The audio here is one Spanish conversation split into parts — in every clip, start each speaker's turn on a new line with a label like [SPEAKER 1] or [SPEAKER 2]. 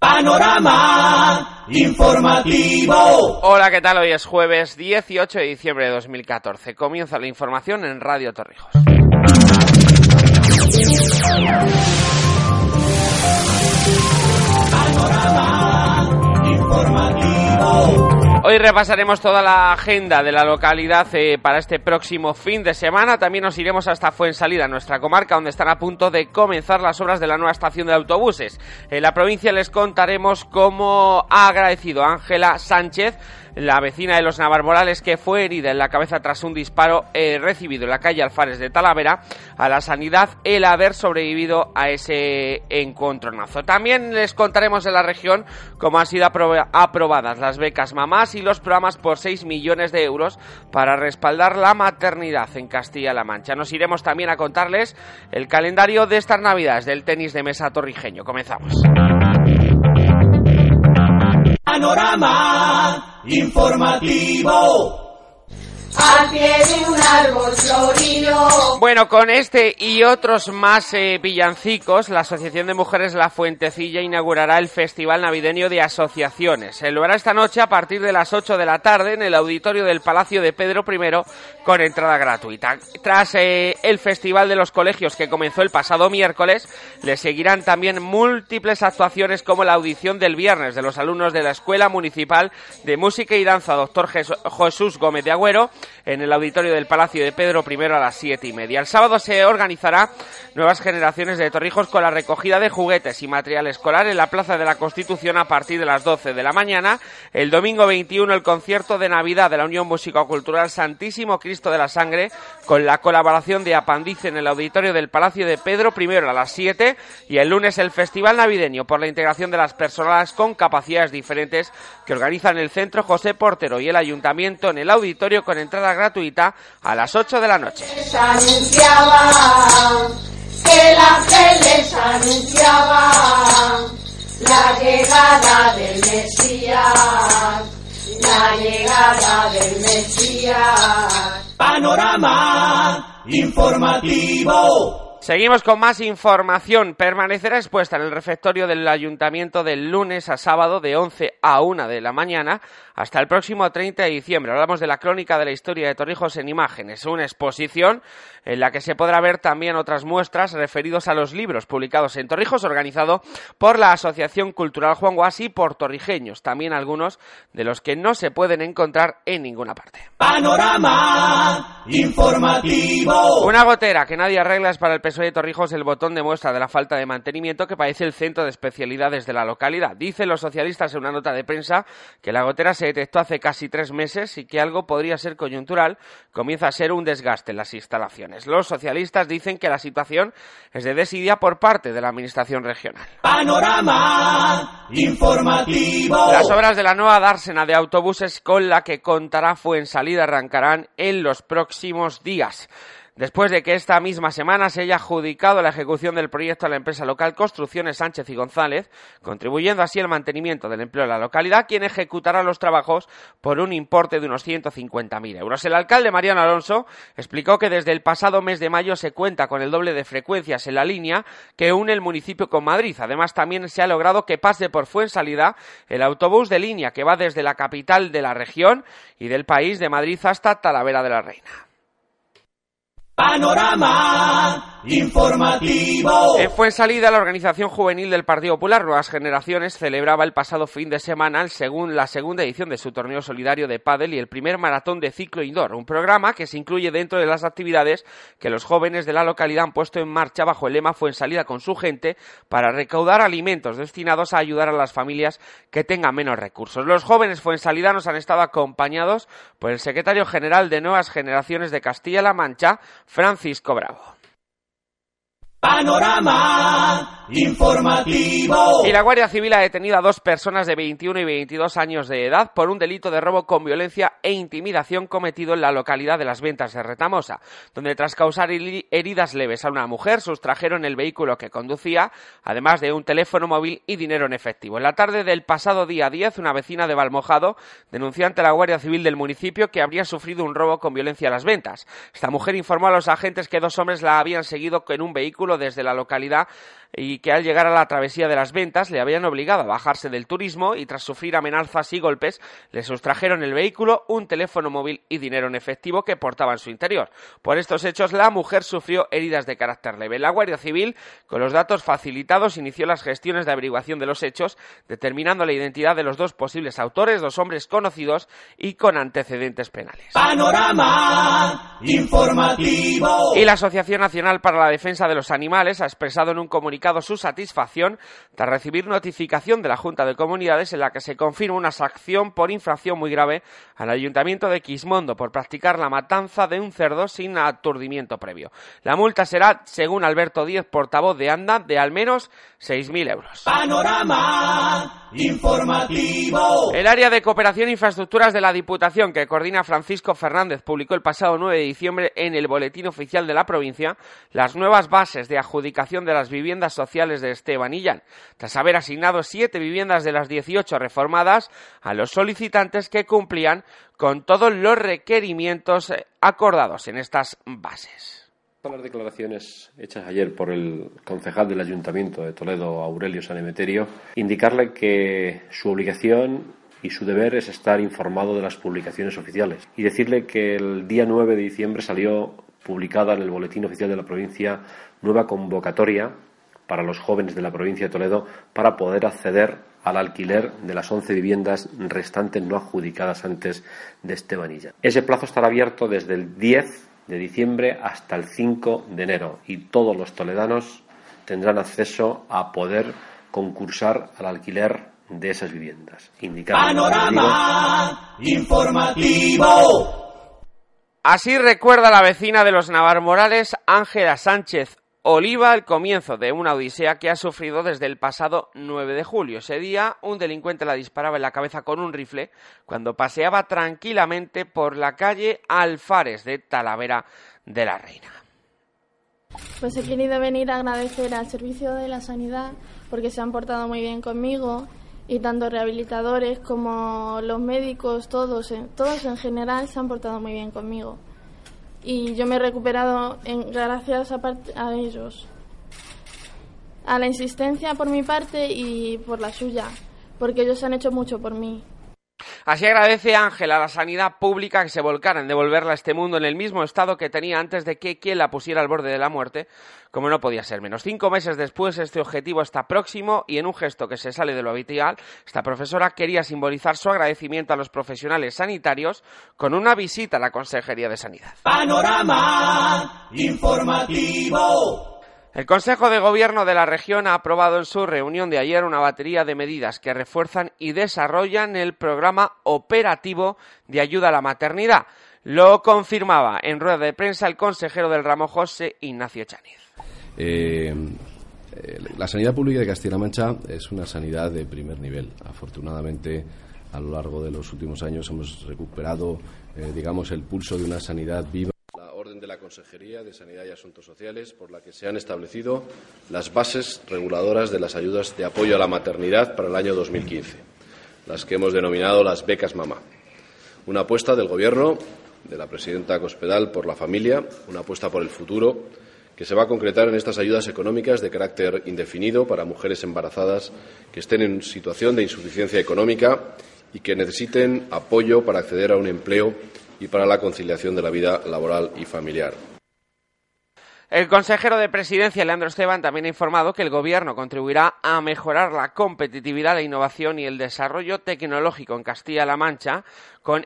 [SPEAKER 1] Panorama informativo.
[SPEAKER 2] Hola, ¿qué tal? Hoy es jueves 18 de diciembre de 2014. Comienza la información en Radio Torrijos.
[SPEAKER 1] Panorama informativo.
[SPEAKER 2] Hoy repasaremos toda la agenda de la localidad eh, para este próximo fin de semana. También nos iremos hasta Fuensalida, nuestra comarca, donde están a punto de comenzar las obras de la nueva estación de autobuses. En la provincia les contaremos cómo ha agradecido Ángela Sánchez la vecina de los Navarmorales que fue herida en la cabeza tras un disparo eh, recibido en la calle Alfares de Talavera a la sanidad el haber sobrevivido a ese encontronazo. También les contaremos en la región cómo han sido aprobadas las becas mamás y los programas por 6 millones de euros para respaldar la maternidad en Castilla-La Mancha. Nos iremos también a contarles el calendario de estas navidades del tenis de mesa torrijeño. Comenzamos.
[SPEAKER 1] Panorama informativo.
[SPEAKER 2] Bueno, con este y otros más eh, villancicos, la Asociación de Mujeres La Fuentecilla inaugurará el Festival Navideño de Asociaciones. Se lo hará esta noche a partir de las 8 de la tarde en el auditorio del Palacio de Pedro I con entrada gratuita. Tras eh, el Festival de los Colegios que comenzó el pasado miércoles, le seguirán también múltiples actuaciones como la audición del viernes de los alumnos de la Escuela Municipal de Música y Danza Doctor Jesús Gómez de Agüero en el auditorio del Palacio de Pedro I a las siete y media. El sábado se organizará nuevas generaciones de torrijos con la recogida de juguetes y material escolar en la Plaza de la Constitución a partir de las 12 de la mañana. El domingo 21 el concierto de Navidad de la Unión Músico-Cultural Santísimo Cristo de la Sangre con la colaboración de Apandice en el auditorio del Palacio de Pedro I a las 7 y el lunes el Festival Navideño por la integración de las personas con capacidades diferentes que organizan el Centro José Portero y el Ayuntamiento en el auditorio con entrada gratuita a las 8 de la noche.
[SPEAKER 3] que la anunciaba la llegada del Mesías, la llegada del Mesías.
[SPEAKER 1] Panorama informativo.
[SPEAKER 2] Seguimos con más información. Permanecerá expuesta en el refectorio del ayuntamiento del lunes a sábado de 11 a 1 de la mañana hasta el próximo 30 de diciembre. Hablamos de la crónica de la historia de Torrijos en imágenes, una exposición en la que se podrá ver también otras muestras referidos a los libros publicados en Torrijos, organizado por la Asociación Cultural Juan Guas y por torrijeños, también algunos de los que no se pueden encontrar en ninguna parte.
[SPEAKER 1] Panorama informativo.
[SPEAKER 2] Una gotera que nadie arregla es para el PSOE de Torrijos el botón de muestra de la falta de mantenimiento que padece el centro de especialidades de la localidad. Dicen los socialistas en una nota de prensa que la gotera se detectó hace casi tres meses y que algo podría ser coyuntural, comienza a ser un desgaste en las instalaciones. Los socialistas dicen que la situación es de desidia por parte de la Administración regional.
[SPEAKER 1] Panorama informativo.
[SPEAKER 2] Las obras de la nueva dársena de autobuses con la que contará Fuensalida arrancarán en los próximos días después de que esta misma semana se haya adjudicado la ejecución del proyecto a la empresa local Construcciones Sánchez y González, contribuyendo así al mantenimiento del empleo en la localidad, quien ejecutará los trabajos por un importe de unos 150.000 euros. El alcalde Mariano Alonso explicó que desde el pasado mes de mayo se cuenta con el doble de frecuencias en la línea que une el municipio con Madrid. Además, también se ha logrado que pase por Fuensalida el autobús de línea que va desde la capital de la región y del país de Madrid hasta Talavera de la Reina.
[SPEAKER 1] Panorama informativo.
[SPEAKER 2] Fue salida la organización juvenil del Partido Popular Nuevas Generaciones celebraba el pasado fin de semana según la segunda edición de su torneo solidario de pádel y el primer maratón de ciclo indoor, un programa que se incluye dentro de las actividades que los jóvenes de la localidad han puesto en marcha bajo el lema salida con su gente para recaudar alimentos destinados a ayudar a las familias que tengan menos recursos. Los jóvenes fuensalidanos han estado acompañados por el secretario general de Nuevas Generaciones de Castilla-La Mancha, Francisco Bravo.
[SPEAKER 1] Panorama informativo.
[SPEAKER 2] Y la Guardia Civil ha detenido a dos personas de 21 y 22 años de edad por un delito de robo con violencia e intimidación cometido en la localidad de Las Ventas de Retamosa, donde tras causar heridas leves a una mujer sustrajeron el vehículo que conducía, además de un teléfono móvil y dinero en efectivo. En la tarde del pasado día 10, una vecina de Valmojado denunció ante la Guardia Civil del municipio que habría sufrido un robo con violencia a Las Ventas. Esta mujer informó a los agentes que dos hombres la habían seguido en un vehículo desde la localidad y que al llegar a la travesía de las ventas le habían obligado a bajarse del turismo y tras sufrir amenazas y golpes le sustrajeron el vehículo, un teléfono móvil y dinero en efectivo que portaba en su interior. Por estos hechos la mujer sufrió heridas de carácter leve. La Guardia Civil, con los datos facilitados, inició las gestiones de averiguación de los hechos, determinando la identidad de los dos posibles autores, dos hombres conocidos y con antecedentes penales.
[SPEAKER 1] Panorama informativo.
[SPEAKER 2] Y la Asociación Nacional para la Defensa de los Animales ha expresado en un comunicado su satisfacción tras recibir notificación de la Junta de Comunidades en la que se confirma una sanción por infracción muy grave al Ayuntamiento de Quismondo por practicar la matanza de un cerdo sin aturdimiento previo. La multa será, según Alberto Díez, portavoz de ANDA, de al menos 6.000 euros.
[SPEAKER 1] Panorama informativo.
[SPEAKER 2] El área de cooperación e infraestructuras de la Diputación que coordina Francisco Fernández publicó el pasado 9 de diciembre en el Boletín Oficial de la provincia las nuevas bases de adjudicación de las viviendas sociales de Estebanillán, tras haber asignado siete viviendas de las 18 reformadas a los solicitantes que cumplían con todos los requerimientos eh, acordados en estas bases.
[SPEAKER 4] Las declaraciones hechas ayer por el concejal del Ayuntamiento de Toledo, Aurelio Sanemeterio, indicarle que su obligación y su deber es estar informado de las publicaciones oficiales y decirle que el día 9 de diciembre salió publicada en el Boletín Oficial de la Provincia nueva convocatoria para los jóvenes de la provincia de Toledo para poder acceder al alquiler de las 11 viviendas restantes no adjudicadas antes de Estebanilla. Ese plazo estará abierto desde el 10 de diciembre hasta el 5 de enero y todos los toledanos tendrán acceso a poder concursar al alquiler de esas viviendas.
[SPEAKER 1] Panorama informativo.
[SPEAKER 2] Así recuerda la vecina de los Navar Morales, Ángela Sánchez Oliva el comienzo de una odisea que ha sufrido desde el pasado 9 de julio. Ese día, un delincuente la disparaba en la cabeza con un rifle cuando paseaba tranquilamente por la calle Alfares de Talavera de la Reina.
[SPEAKER 5] Pues he querido venir a agradecer al Servicio de la Sanidad porque se han portado muy bien conmigo y tanto rehabilitadores como los médicos, todos, todos en general se han portado muy bien conmigo y yo me he recuperado en, gracias a, a ellos. A la insistencia por mi parte y por la suya, porque ellos han hecho mucho por mí.
[SPEAKER 2] Así agradece Ángela a la sanidad pública que se volcara en devolverla a este mundo en el mismo estado que tenía antes de que quien la pusiera al borde de la muerte, como no podía ser menos. Cinco meses después, este objetivo está próximo y en un gesto que se sale de lo habitual, esta profesora quería simbolizar su agradecimiento a los profesionales sanitarios con una visita a la Consejería de Sanidad.
[SPEAKER 1] Panorama informativo.
[SPEAKER 2] El Consejo de Gobierno de la región ha aprobado en su reunión de ayer una batería de medidas que refuerzan y desarrollan el programa operativo de ayuda a la maternidad. Lo confirmaba en rueda de prensa el consejero del ramo José Ignacio Chaniz.
[SPEAKER 6] Eh, eh, la sanidad pública de Castilla-La Mancha es una sanidad de primer nivel. Afortunadamente, a lo largo de los últimos años hemos recuperado, eh, digamos, el pulso de una sanidad viva
[SPEAKER 4] de la Consejería de Sanidad y Asuntos Sociales por la que se han establecido las bases reguladoras de las ayudas de apoyo a la maternidad para el año 2015, las que hemos denominado las becas mamá. Una apuesta del Gobierno, de la presidenta Cospedal, por la familia, una apuesta por el futuro, que se va a concretar en estas ayudas económicas de carácter indefinido para mujeres embarazadas que estén en situación de insuficiencia económica y que necesiten apoyo para acceder a un empleo y para la conciliación de la vida laboral y familiar.
[SPEAKER 2] El consejero de Presidencia, Leandro Esteban, también ha informado que el Gobierno contribuirá a mejorar la competitividad, la innovación y el desarrollo tecnológico en Castilla-La Mancha con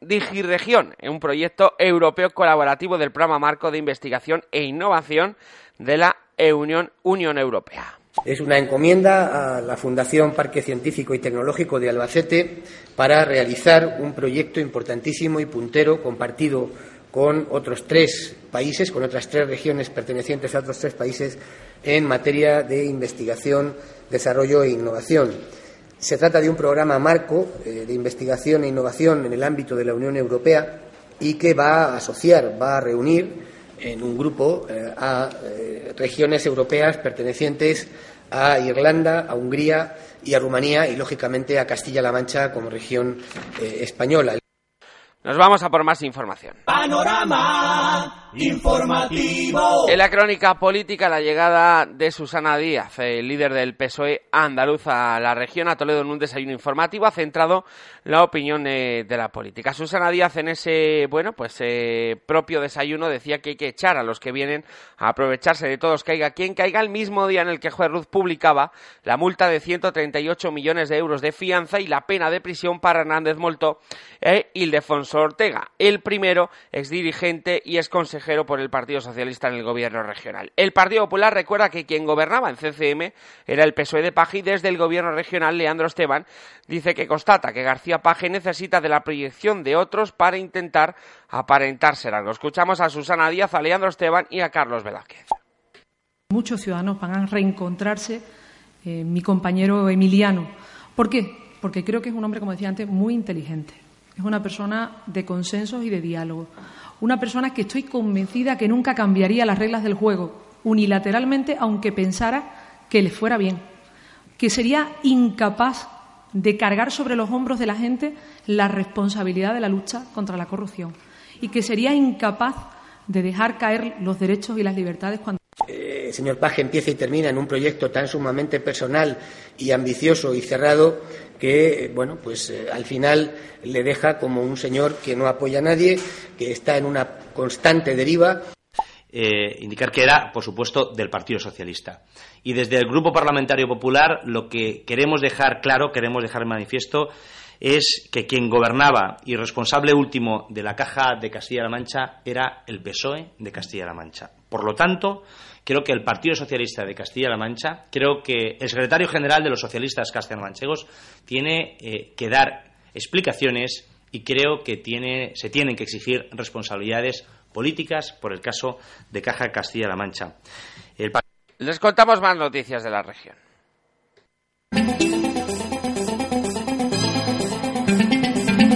[SPEAKER 2] Digiregión, un proyecto europeo colaborativo del programa marco de investigación e innovación de la Unión, Unión Europea.
[SPEAKER 7] Es una encomienda a la Fundación Parque Científico y Tecnológico de Albacete para realizar un proyecto importantísimo y puntero compartido con otros tres países, con otras tres regiones pertenecientes a otros tres países en materia de investigación, desarrollo e innovación. Se trata de un programa marco eh, de investigación e innovación en el ámbito de la Unión Europea y que va a asociar, va a reunir en un grupo eh, a eh, regiones europeas pertenecientes a Irlanda, a Hungría y a Rumanía y, lógicamente, a Castilla-La Mancha como región española.
[SPEAKER 2] Nos vamos a por más información.
[SPEAKER 1] Panorama informativo.
[SPEAKER 2] En la crónica política, la llegada de Susana Díaz, el líder del PSOE andaluz a la región, a Toledo en un desayuno informativo, ha centrado la opinión de, la política. Susana Díaz en ese, bueno, pues eh, propio desayuno decía que hay que echar a los que vienen a aprovecharse de todos, caiga quien caiga, el mismo día en el que Juez Ruz publicaba la multa de 138 millones de euros de fianza y la pena de prisión para Hernández Molto e Ildefonso Ortega. El primero, ex dirigente y ex consejero por el Partido Socialista en el gobierno regional. El Partido Popular recuerda que quien gobernaba en CCM era el PSOE de Paji desde el gobierno regional Leandro Esteban dice que constata que García Paje necesita de la proyección de otros para intentar aparentar ser. Escuchamos a Susana Díaz, a Leandro Esteban y a Carlos Velázquez.
[SPEAKER 8] Muchos ciudadanos van a reencontrarse eh, mi compañero Emiliano. ¿Por qué? Porque creo que es un hombre, como decía antes, muy inteligente. Es una persona de consensos y de diálogo. Una persona que estoy convencida que nunca cambiaría las reglas del juego unilateralmente, aunque pensara que le fuera bien. Que sería incapaz de cargar sobre los hombros de la gente la responsabilidad de la lucha contra la corrupción. Y que sería incapaz de dejar caer los derechos y las libertades cuando.
[SPEAKER 7] Eh, señor Paje empieza y termina en un proyecto tan sumamente personal y ambicioso y cerrado que, bueno, pues eh, al final le deja como un señor que no apoya a nadie, que está en una constante deriva.
[SPEAKER 9] Eh, indicar que era, por supuesto, del Partido Socialista. Y desde el Grupo Parlamentario Popular lo que queremos dejar claro, queremos dejar manifiesto, es que quien gobernaba y responsable último de la Caja de Castilla-La Mancha era el PSOE de Castilla-La Mancha. Por lo tanto, Creo que el Partido Socialista de Castilla-La Mancha, creo que el secretario general de los socialistas castellano-manchegos tiene eh, que dar explicaciones y creo que tiene, se tienen que exigir responsabilidades políticas por el caso de Caja Castilla-La Mancha.
[SPEAKER 2] Les contamos más noticias de la región.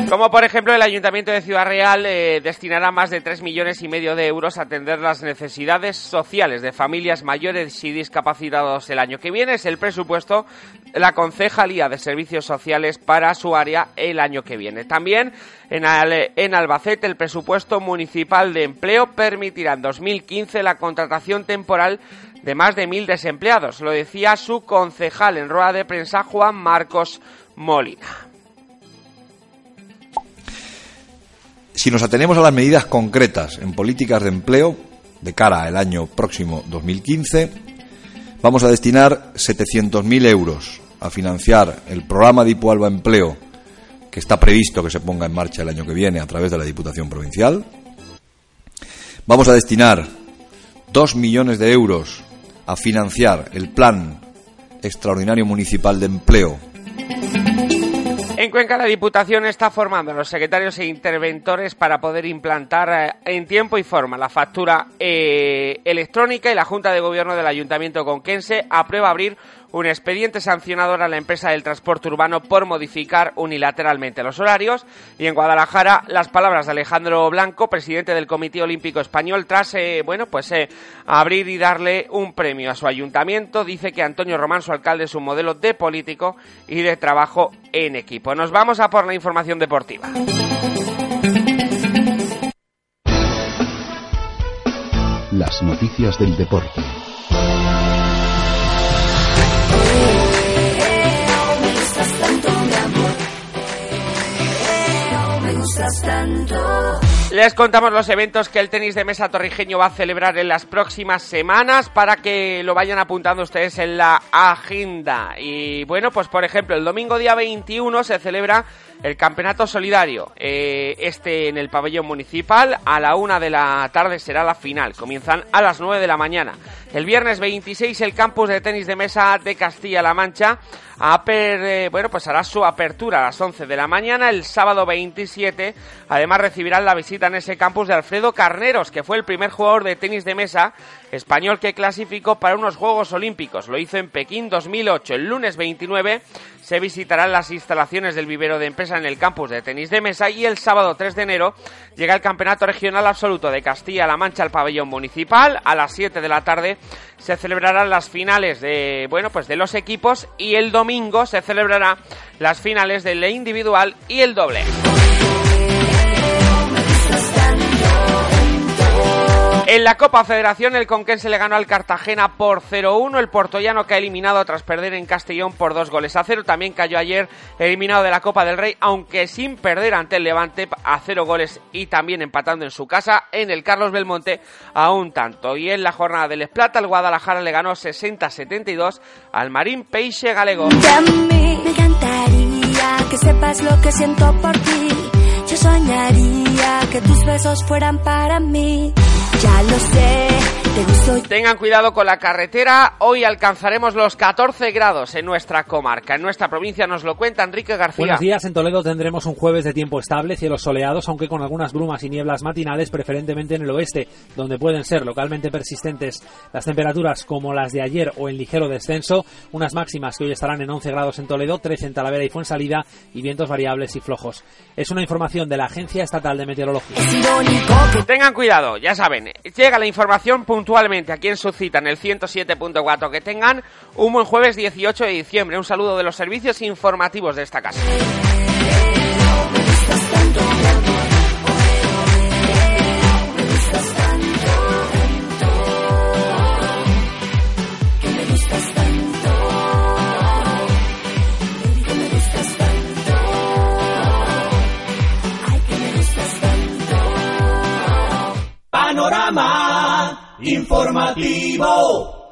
[SPEAKER 2] Como por ejemplo el Ayuntamiento de Ciudad Real eh, destinará más de tres millones y medio de euros a atender las necesidades sociales de familias mayores y discapacitados el año que viene. Es el presupuesto la Concejalía de Servicios Sociales para su área el año que viene. También en, en Albacete el presupuesto municipal de empleo permitirá en 2015 la contratación temporal de más de mil desempleados. Lo decía su concejal en rueda de prensa Juan Marcos Molina.
[SPEAKER 10] Si nos atenemos a las medidas concretas en políticas de empleo de cara al año próximo 2015, vamos a destinar 700.000 euros a financiar el programa de Ipualba Empleo que está previsto que se ponga en marcha el año que viene a través de la Diputación Provincial. Vamos a destinar 2 millones de euros a financiar el Plan Extraordinario Municipal de Empleo
[SPEAKER 2] en Cuenca la Diputación está formando a los secretarios e interventores para poder implantar eh, en tiempo y forma la factura eh, electrónica y la Junta de Gobierno del Ayuntamiento conquense aprueba abrir un expediente sancionador a la empresa del transporte urbano por modificar unilateralmente los horarios. Y en Guadalajara, las palabras de Alejandro Blanco, presidente del Comité Olímpico Español, tras eh, bueno, pues eh, abrir y darle un premio a su ayuntamiento, dice que Antonio Román, su alcalde, es un modelo de político y de trabajo en equipo. Nos vamos a por la información deportiva.
[SPEAKER 11] Las noticias del deporte.
[SPEAKER 2] Les contamos los eventos que el tenis de mesa torrijeño va a celebrar en las próximas semanas para que lo vayan apuntando ustedes en la agenda. Y bueno, pues por ejemplo, el domingo día 21 se celebra el campeonato solidario. Eh, este en el pabellón municipal. A la una de la tarde será la final. Comienzan a las 9 de la mañana. El viernes 26 el campus de tenis de mesa de Castilla-La Mancha eh, bueno, pues hará su apertura a las 11 de la mañana. El sábado 27 además recibirán la visita en ese campus de Alfredo Carneros, que fue el primer jugador de tenis de mesa español que clasificó para unos Juegos Olímpicos. Lo hizo en Pekín 2008. El lunes 29 se visitarán las instalaciones del vivero de empresa en el campus de tenis de mesa y el sábado 3 de enero llega el Campeonato Regional Absoluto de Castilla-La Mancha al pabellón municipal. A las 7 de la tarde se celebrarán las finales de, bueno, pues de los equipos y el domingo se celebrará las finales del individual y el doble. En la Copa Federación, el Conquense le ganó al Cartagena por 0-1. El portollano que ha eliminado tras perder en Castellón por dos goles a cero. También cayó ayer eliminado de la Copa del Rey, aunque sin perder ante el Levante a cero goles y también empatando en su casa en el Carlos Belmonte a un tanto. Y en la jornada del Esplata, el Guadalajara le ganó 60-72 al Marín Peixe Galego.
[SPEAKER 12] me. Sé,
[SPEAKER 2] Tengan cuidado con la carretera. Hoy alcanzaremos los 14 grados en nuestra comarca. En nuestra provincia nos lo cuenta Enrique García.
[SPEAKER 13] Buenos días. En Toledo tendremos un jueves de tiempo estable, cielos soleados, aunque con algunas brumas y nieblas matinales, preferentemente en el oeste, donde pueden ser localmente persistentes las temperaturas como las de ayer o en ligero descenso. Unas máximas que hoy estarán en 11 grados en Toledo, 13 en Talavera y Fuensalida y vientos variables y flojos. Es una información de la Agencia Estatal de Meteorología.
[SPEAKER 2] Tengan cuidado, ya saben llega la información puntualmente aquí en su cita en el 107.4. Que tengan un buen jueves 18 de diciembre. Un saludo de los servicios informativos de esta casa. 地貌。